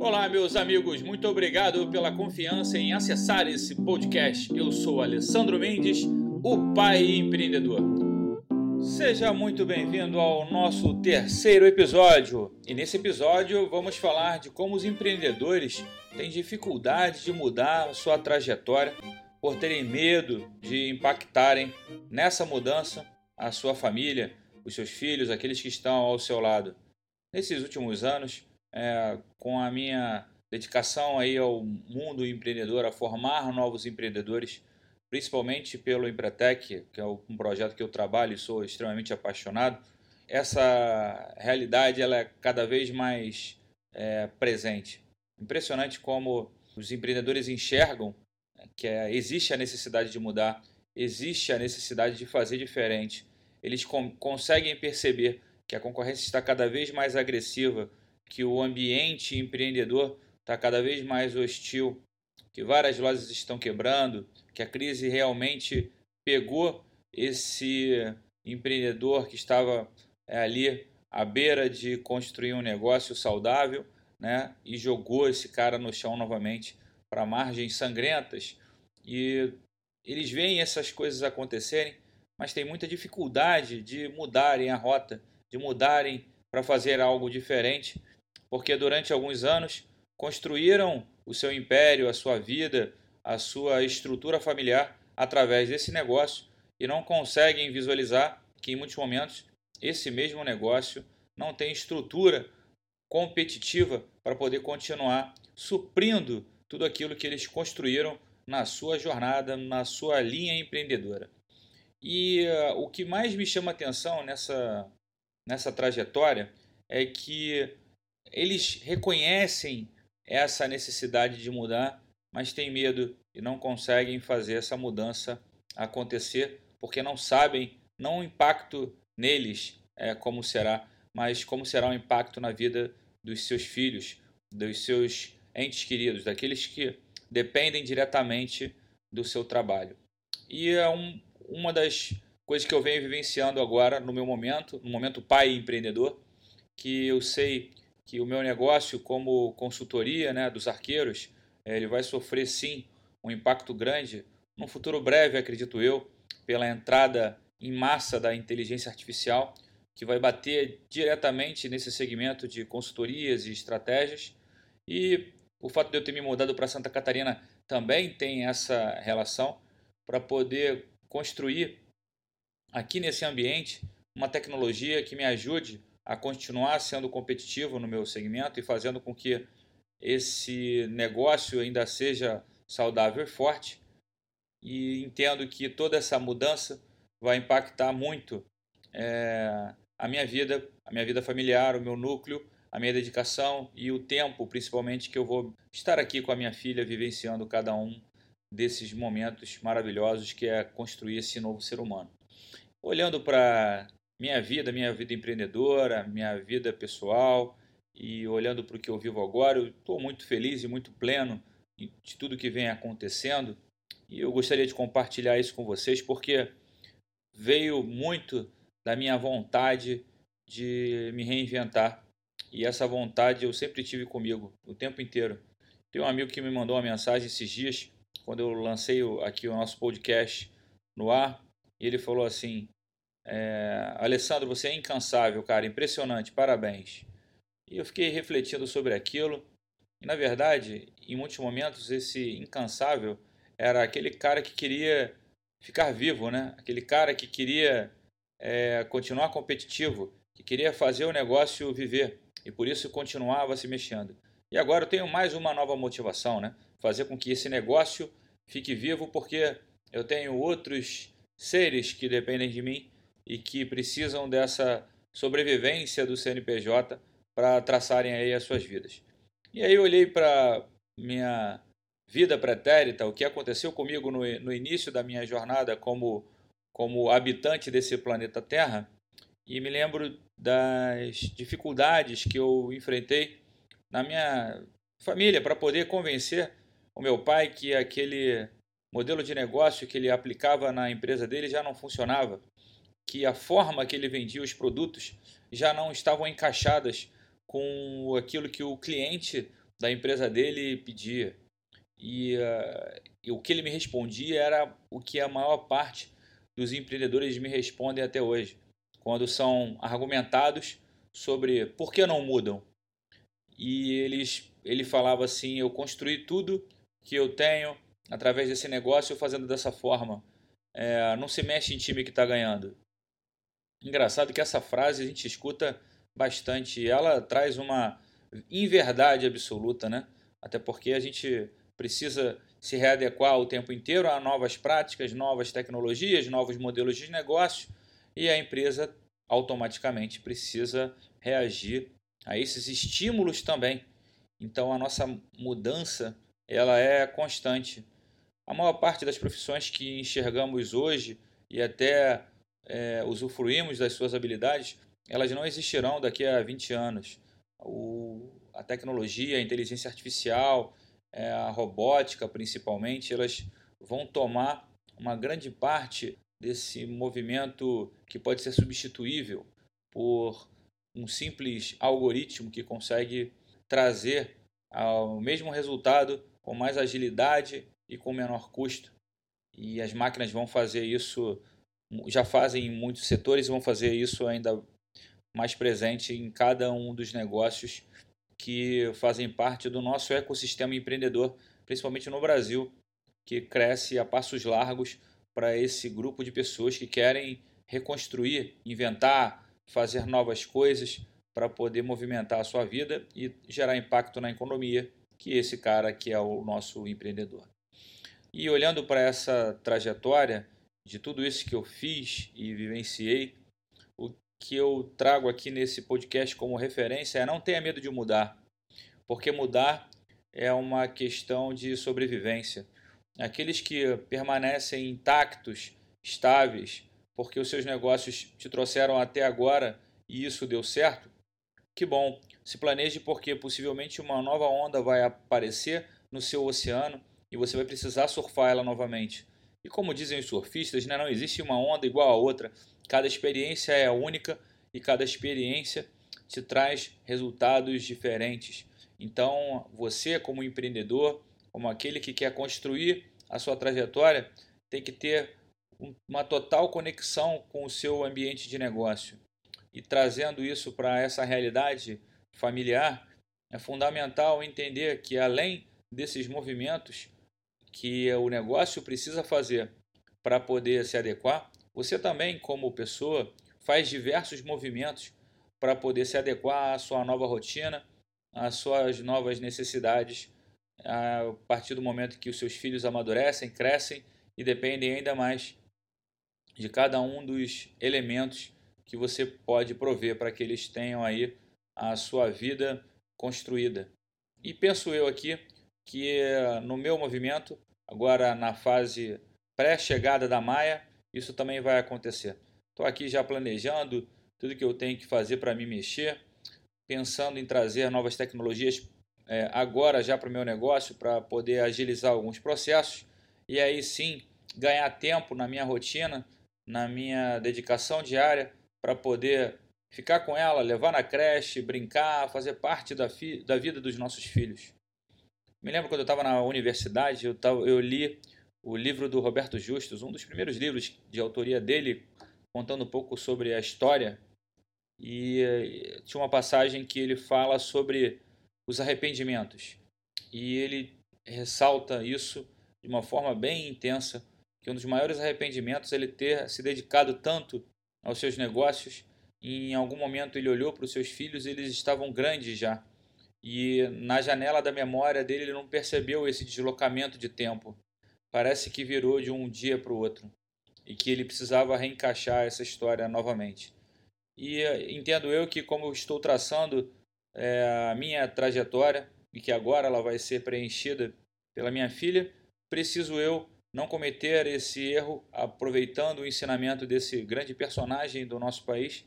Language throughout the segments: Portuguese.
Olá, meus amigos, muito obrigado pela confiança em acessar esse podcast. Eu sou Alessandro Mendes, o pai empreendedor. Seja muito bem-vindo ao nosso terceiro episódio. E nesse episódio vamos falar de como os empreendedores têm dificuldade de mudar sua trajetória por terem medo de impactarem nessa mudança a sua família, os seus filhos, aqueles que estão ao seu lado. Nesses últimos anos, é, com a minha dedicação aí ao mundo empreendedor, a formar novos empreendedores, principalmente pelo Empretec, que é um projeto que eu trabalho e sou extremamente apaixonado, essa realidade ela é cada vez mais é, presente. Impressionante como os empreendedores enxergam que é, existe a necessidade de mudar, existe a necessidade de fazer diferente. Eles com, conseguem perceber que a concorrência está cada vez mais agressiva, que o ambiente empreendedor está cada vez mais hostil, que várias lojas estão quebrando, que a crise realmente pegou esse empreendedor que estava é, ali à beira de construir um negócio saudável, né, e jogou esse cara no chão novamente para margens sangrentas. E eles veem essas coisas acontecerem, mas tem muita dificuldade de mudarem a rota, de mudarem para fazer algo diferente porque durante alguns anos construíram o seu império, a sua vida, a sua estrutura familiar através desse negócio e não conseguem visualizar que em muitos momentos esse mesmo negócio não tem estrutura competitiva para poder continuar suprindo tudo aquilo que eles construíram na sua jornada, na sua linha empreendedora. E uh, o que mais me chama atenção nessa, nessa trajetória é que eles reconhecem essa necessidade de mudar, mas têm medo e não conseguem fazer essa mudança acontecer porque não sabem não o impacto neles é, como será, mas como será o impacto na vida dos seus filhos, dos seus entes queridos, daqueles que dependem diretamente do seu trabalho. E é um, uma das coisas que eu venho vivenciando agora no meu momento, no momento pai empreendedor, que eu sei que o meu negócio como consultoria né, dos arqueiros, eh, ele vai sofrer sim um impacto grande no futuro breve, acredito eu, pela entrada em massa da inteligência artificial, que vai bater diretamente nesse segmento de consultorias e estratégias. E o fato de eu ter me mudado para Santa Catarina também tem essa relação para poder construir aqui nesse ambiente uma tecnologia que me ajude a continuar sendo competitivo no meu segmento e fazendo com que esse negócio ainda seja saudável e forte. E entendo que toda essa mudança vai impactar muito é, a minha vida, a minha vida familiar, o meu núcleo, a minha dedicação e o tempo, principalmente, que eu vou estar aqui com a minha filha, vivenciando cada um desses momentos maravilhosos que é construir esse novo ser humano. Olhando para minha vida, minha vida empreendedora, minha vida pessoal. E olhando para o que eu vivo agora, eu estou muito feliz e muito pleno de tudo que vem acontecendo. E eu gostaria de compartilhar isso com vocês porque veio muito da minha vontade de me reinventar. E essa vontade eu sempre tive comigo o tempo inteiro. Tem um amigo que me mandou uma mensagem esses dias quando eu lancei aqui o nosso podcast no ar e ele falou assim: é, Alessandro, você é incansável, cara, impressionante, parabéns. E eu fiquei refletindo sobre aquilo. E na verdade, em muitos momentos, esse incansável era aquele cara que queria ficar vivo, né? Aquele cara que queria é, continuar competitivo, que queria fazer o negócio viver e por isso continuava se mexendo. E agora eu tenho mais uma nova motivação, né? Fazer com que esse negócio fique vivo, porque eu tenho outros seres que dependem de mim e que precisam dessa sobrevivência do CNPJ para traçarem aí as suas vidas. E aí eu olhei para minha vida pretérita, o que aconteceu comigo no, no início da minha jornada como, como habitante desse planeta Terra, e me lembro das dificuldades que eu enfrentei na minha família para poder convencer o meu pai que aquele modelo de negócio que ele aplicava na empresa dele já não funcionava que a forma que ele vendia os produtos já não estavam encaixadas com aquilo que o cliente da empresa dele pedia. E, uh, e, o que ele me respondia era o que a maior parte dos empreendedores me respondem até hoje, quando são argumentados sobre por que não mudam. E eles, ele falava assim: Eu construí tudo que eu tenho através desse negócio fazendo dessa forma. É, não se mexe em time que está ganhando. Engraçado que essa frase a gente escuta bastante. Ela traz uma inverdade absoluta, né? Até porque a gente precisa se readequar o tempo inteiro a novas práticas, novas tecnologias, novos modelos de negócio e a empresa automaticamente precisa reagir a esses estímulos também. Então a nossa mudança ela é constante. A maior parte das profissões que enxergamos hoje e até é, usufruímos das suas habilidades, elas não existirão daqui a 20 anos. O, a tecnologia, a inteligência artificial, é, a robótica principalmente, elas vão tomar uma grande parte desse movimento que pode ser substituível por um simples algoritmo que consegue trazer o mesmo resultado com mais agilidade e com menor custo. E as máquinas vão fazer isso, já fazem em muitos setores e vão fazer isso ainda mais presente em cada um dos negócios que fazem parte do nosso ecossistema empreendedor, principalmente no Brasil, que cresce a passos largos para esse grupo de pessoas que querem reconstruir, inventar, fazer novas coisas para poder movimentar a sua vida e gerar impacto na economia, que esse cara que é o nosso empreendedor. E olhando para essa trajetória de tudo isso que eu fiz e vivenciei, o que eu trago aqui nesse podcast como referência é não tenha medo de mudar, porque mudar é uma questão de sobrevivência. Aqueles que permanecem intactos, estáveis, porque os seus negócios te trouxeram até agora e isso deu certo, que bom. Se planeje porque possivelmente uma nova onda vai aparecer no seu oceano e você vai precisar surfar ela novamente. E como dizem os surfistas, né, não existe uma onda igual a outra. Cada experiência é única e cada experiência te traz resultados diferentes. Então, você, como empreendedor, como aquele que quer construir a sua trajetória, tem que ter uma total conexão com o seu ambiente de negócio. E trazendo isso para essa realidade familiar, é fundamental entender que além desses movimentos que o negócio precisa fazer para poder se adequar, você também, como pessoa, faz diversos movimentos para poder se adequar à sua nova rotina, às suas novas necessidades, a partir do momento que os seus filhos amadurecem, crescem e dependem ainda mais de cada um dos elementos que você pode prover para que eles tenham aí a sua vida construída. E penso eu aqui que no meu movimento, agora na fase pré-chegada da Maia, isso também vai acontecer. Estou aqui já planejando tudo que eu tenho que fazer para me mexer, pensando em trazer novas tecnologias é, agora já para o meu negócio, para poder agilizar alguns processos e aí sim ganhar tempo na minha rotina, na minha dedicação diária, para poder ficar com ela, levar na creche, brincar, fazer parte da, da vida dos nossos filhos. Me lembro quando eu estava na universidade, eu, tava, eu li o livro do Roberto Justus, um dos primeiros livros de autoria dele, contando um pouco sobre a história. E eh, tinha uma passagem que ele fala sobre os arrependimentos. E ele ressalta isso de uma forma bem intensa, que um dos maiores arrependimentos é ele ter se dedicado tanto aos seus negócios. E em algum momento ele olhou para os seus filhos, eles estavam grandes já e na janela da memória dele ele não percebeu esse deslocamento de tempo. Parece que virou de um dia para o outro e que ele precisava reencaixar essa história novamente. E eh, entendo eu que, como eu estou traçando é, a minha trajetória e que agora ela vai ser preenchida pela minha filha, preciso eu não cometer esse erro aproveitando o ensinamento desse grande personagem do nosso país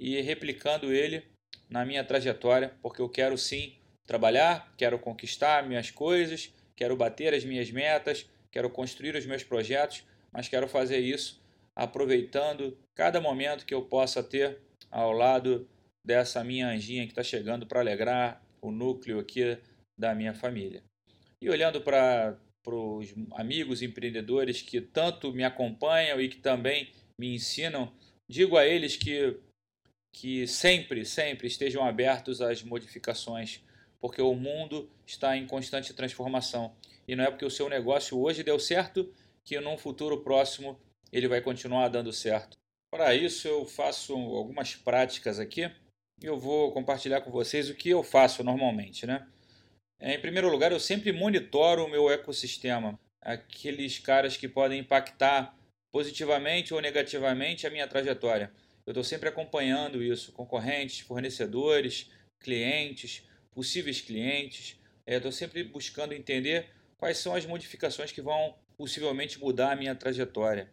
e replicando ele na minha trajetória, porque eu quero sim trabalhar, quero conquistar minhas coisas, quero bater as minhas metas, quero construir os meus projetos, mas quero fazer isso aproveitando cada momento que eu possa ter ao lado dessa minha anjinha que está chegando para alegrar o núcleo aqui da minha família. E olhando para os amigos empreendedores que tanto me acompanham e que também me ensinam, digo a eles que, que sempre, sempre estejam abertos às modificações, porque o mundo está em constante transformação. E não é porque o seu negócio hoje deu certo que num futuro próximo ele vai continuar dando certo. Para isso eu faço algumas práticas aqui e eu vou compartilhar com vocês o que eu faço normalmente, né? É, em primeiro lugar, eu sempre monitoro o meu ecossistema, aqueles caras que podem impactar positivamente ou negativamente a minha trajetória. Eu estou sempre acompanhando isso, concorrentes, fornecedores, clientes, possíveis clientes. É, estou sempre buscando entender quais são as modificações que vão possivelmente mudar a minha trajetória.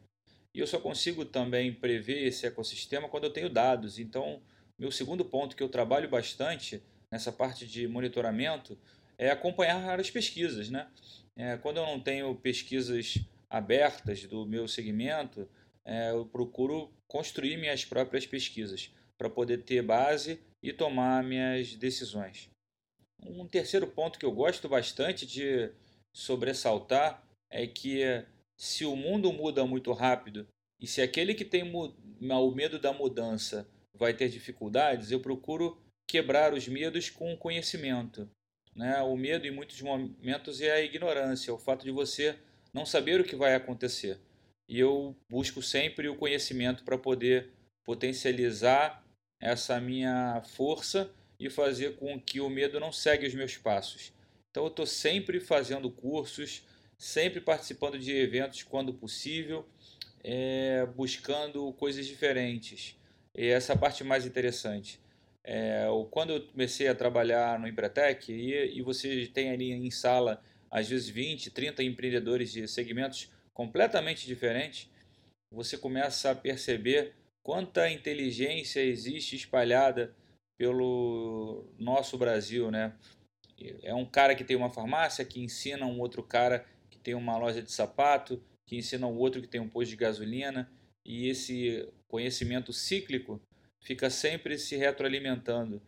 E eu só consigo também prever esse ecossistema quando eu tenho dados. Então, meu segundo ponto que eu trabalho bastante nessa parte de monitoramento é acompanhar as pesquisas. Né? É, quando eu não tenho pesquisas abertas do meu segmento, é, eu procuro construir minhas próprias pesquisas para poder ter base e tomar minhas decisões. Um terceiro ponto que eu gosto bastante de sobressaltar é que se o mundo muda muito rápido e se aquele que tem o medo da mudança vai ter dificuldades, eu procuro quebrar os medos com conhecimento. Né? O medo, em muitos momentos, é a ignorância, o fato de você não saber o que vai acontecer. E eu busco sempre o conhecimento para poder potencializar essa minha força e fazer com que o medo não segue os meus passos. Então eu estou sempre fazendo cursos, sempre participando de eventos quando possível, é, buscando coisas diferentes. E essa parte mais interessante. É, quando eu comecei a trabalhar no Empretec, e, e você tem ali em sala, às vezes, 20, 30 empreendedores de segmentos completamente diferentes, você começa a perceber quanta inteligência existe espalhada pelo nosso Brasil, né? É um cara que tem uma farmácia que ensina um outro cara que tem uma loja de sapato, que ensina um outro que tem um posto de gasolina, e esse conhecimento cíclico fica sempre se retroalimentando.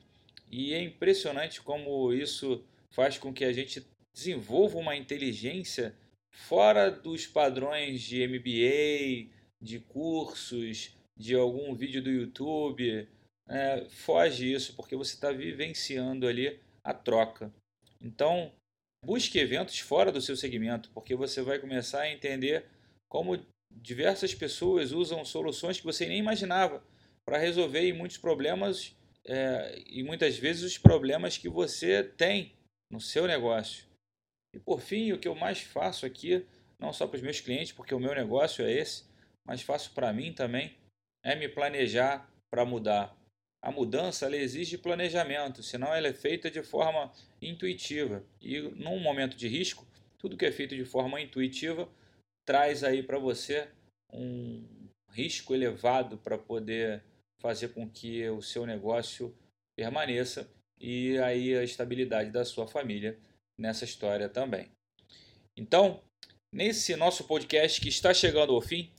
E é impressionante como isso faz com que a gente desenvolva uma inteligência fora dos padrões de MBA, de cursos, de algum vídeo do YouTube. É, foge isso, porque você está vivenciando ali a troca. Então, busque eventos fora do seu segmento, porque você vai começar a entender como diversas pessoas usam soluções que você nem imaginava para resolver muitos problemas é, e muitas vezes os problemas que você tem no seu negócio. E por fim, o que eu mais faço aqui, não só para os meus clientes, porque o meu negócio é esse, mas faço para mim também, é me planejar para mudar. A mudança exige planejamento, senão ela é feita de forma intuitiva. E num momento de risco, tudo que é feito de forma intuitiva traz aí para você um risco elevado para poder fazer com que o seu negócio permaneça e aí a estabilidade da sua família nessa história também. Então, nesse nosso podcast que está chegando ao fim,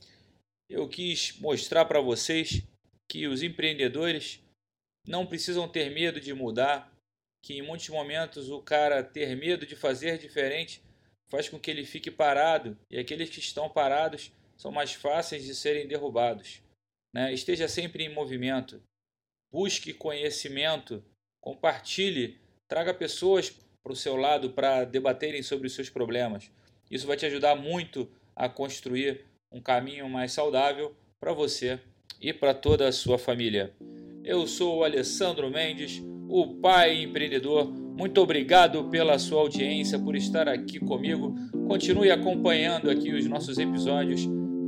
eu quis mostrar para vocês que os empreendedores não precisam ter medo de mudar, que em muitos momentos o cara ter medo de fazer diferente faz com que ele fique parado e aqueles que estão parados são mais fáceis de serem derrubados. Né? Esteja sempre em movimento, busque conhecimento, compartilhe, traga pessoas para o seu lado para debaterem sobre os seus problemas. Isso vai te ajudar muito a construir um caminho mais saudável para você e para toda a sua família. Eu sou o Alessandro Mendes, o pai empreendedor. Muito obrigado pela sua audiência, por estar aqui comigo. Continue acompanhando aqui os nossos episódios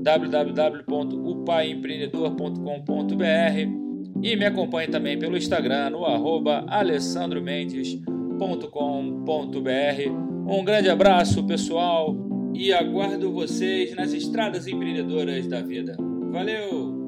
www.upaiempreendedor.com.br e me acompanhe também pelo Instagram no arroba alessandromendes.com.br. Um grande abraço, pessoal, e aguardo vocês nas estradas empreendedoras da vida. Valeu!